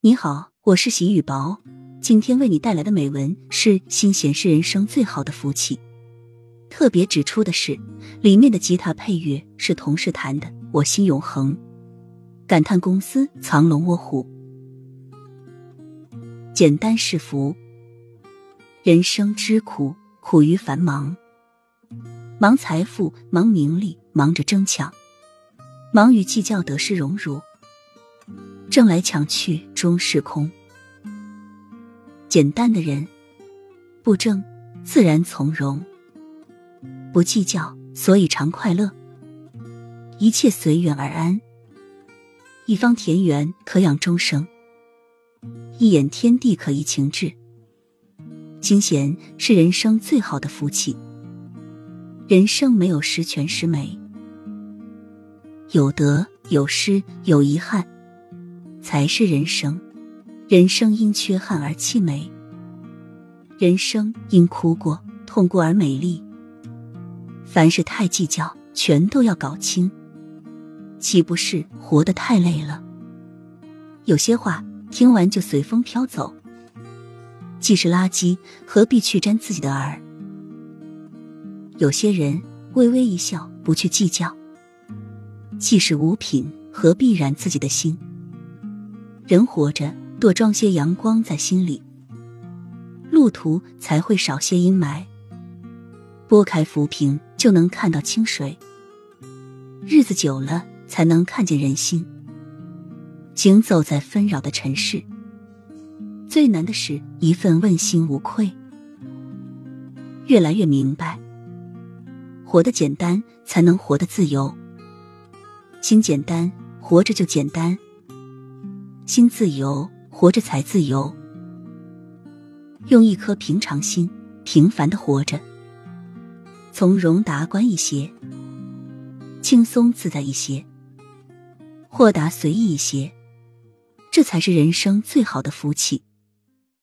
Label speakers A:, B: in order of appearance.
A: 你好，我是喜雨薄，今天为你带来的美文是：心弦是人生最好的福气。特别指出的是，里面的吉他配乐是同事弹的，《我心永恒》。感叹公司藏龙卧虎，简单是福。人生之苦，苦于繁忙，忙财富，忙名利，忙着争抢，忙于计较得失荣辱。争来抢去终是空。简单的人，不争自然从容，不计较所以常快乐。一切随缘而安，一方田园可养终生，一眼天地可怡情志。清闲是人生最好的福气。人生没有十全十美，有得有失有遗憾。才是人生，人生因缺憾而凄美，人生因哭过、痛过而美丽。凡事太计较，全都要搞清，岂不是活得太累了？有些话听完就随风飘走，既是垃圾，何必去沾自己的耳？有些人微微一笑，不去计较，既是无品，何必染自己的心？人活着，多装些阳光在心里，路途才会少些阴霾。拨开浮萍，就能看到清水。日子久了，才能看见人心。行走在纷扰的尘世，最难的是一份问心无愧。越来越明白，活得简单，才能活得自由。心简单，活着就简单。心自由，活着才自由。用一颗平常心，平凡的活着，从容达观一些，轻松自在一些，豁达随意一些，这才是人生最好的福气。